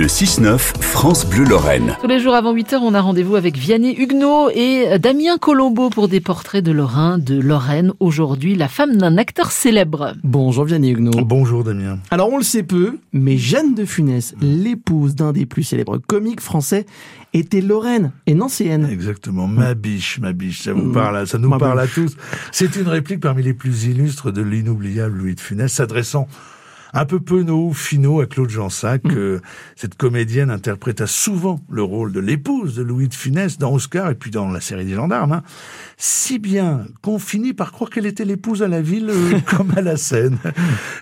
Le 6-9, France Bleu-Lorraine. Tous les jours avant 8h, on a rendez-vous avec Vianney Huguenot et Damien Colombo pour des portraits de Lorrain, de Lorraine. Aujourd'hui, la femme d'un acteur célèbre. Bonjour Vianney Huguenot. Bonjour Damien. Alors on le sait peu, mais Jeanne de Funès, l'épouse d'un des plus célèbres comiques français, était lorraine et nancéenne. Exactement, ma biche, ma biche, ça vous Mm. parle, ça nous Ma parle à tous. C'est une réplique parmi les plus illustres de l'inoubliable Louis de Funès, s'adressant un peu penaud, finot à Claude Jansac. Mm. euh, cette comédienne interpréta souvent le rôle de l'épouse de Louis de Funès dans Oscar et puis dans la série des gendarmes. hein. Si bien qu'on finit par croire qu'elle était l'épouse à la ville euh, comme à la scène.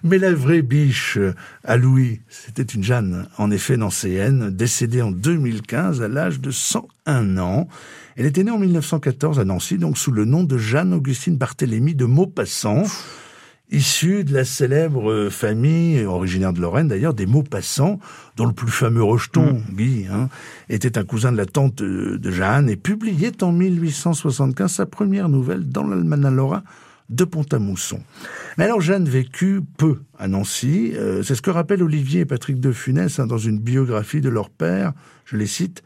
Mais la vraie biche euh, à Louis, c'était une Jeanne, en effet nancéenne, décédée en 2015 à l'âge de 101 ans. Elle était née en 1914 à Nancy, donc sous le nom de Jeanne-Augustine Barthélemy de Maupassant, issue de la célèbre euh, famille, originaire de Lorraine d'ailleurs, des Maupassant, dont le plus fameux rejeton, Guy, hein, était un cousin de la tante de, de Jeanne, et publiait en 1875 sa première nouvelle dans l'Almanach Lorrain de Pont-à-Mousson. Mais alors Jeanne vécut peu à Nancy, euh, c'est ce que rappellent Olivier et Patrick de Funès hein, dans une biographie de leur père, je les cite,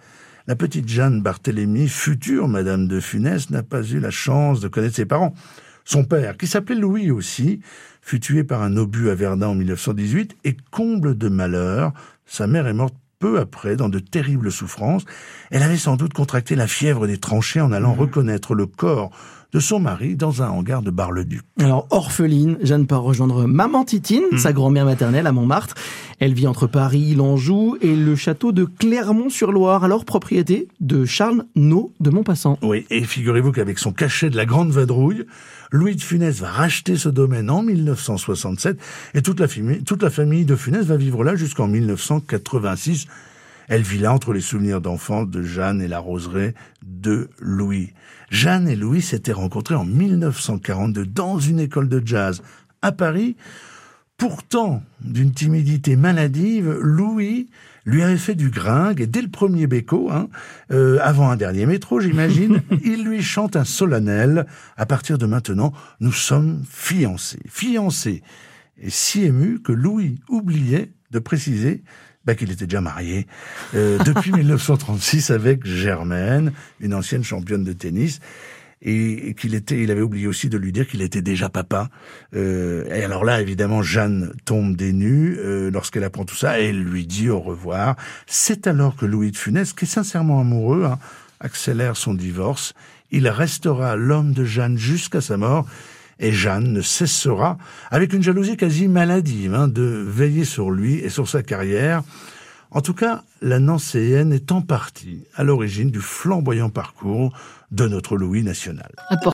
la petite Jeanne Barthélemy, future Madame de Funès, n'a pas eu la chance de connaître ses parents. Son père, qui s'appelait Louis aussi, fut tué par un obus à Verdun en 1918 et comble de malheur, sa mère est morte peu après dans de terribles souffrances. Elle avait sans doute contracté la fièvre des tranchées en allant reconnaître le corps de son mari dans un hangar de Bar-le-Duc. Alors orpheline, Jeanne part rejoindre maman Titine, Mm. sa grand-mère maternelle à Montmartre. Elle vit entre Paris, l'Anjou et le château de Clermont-sur-Loire, alors propriété de Charles No de Montpassant. Oui, et figurez-vous qu'avec son cachet de la Grande Vadrouille, Louis de Funès va racheter ce domaine en 1967 et toute la, famille, toute la famille de Funès va vivre là jusqu'en 1986. Elle vit là entre les souvenirs d'enfance de Jeanne et la roseraie de Louis. Jeanne et Louis s'étaient rencontrés en 1942 dans une école de jazz à Paris. Pourtant, d'une timidité maladive, Louis lui avait fait du gringue et dès le premier béco, hein, euh, avant un dernier métro, j'imagine, il lui chante un solennel. À partir de maintenant, nous sommes fiancés. Fiancés. Et si ému que Louis oubliait de préciser bah, qu'il était déjà marié euh, depuis 1936 avec Germaine, une ancienne championne de tennis et qu'il était, il avait oublié aussi de lui dire qu'il était déjà papa. Euh, et alors là, évidemment, Jeanne tombe des nues euh, lorsqu'elle apprend tout ça et elle lui dit au revoir. C'est alors que Louis de Funès, qui est sincèrement amoureux, hein, accélère son divorce. Il restera l'homme de Jeanne jusqu'à sa mort. Et Jeanne ne cessera, avec une jalousie quasi maladive, hein, de veiller sur lui et sur sa carrière. En tout cas, la Nancéenne est en partie à l'origine du flamboyant parcours de notre Louis national.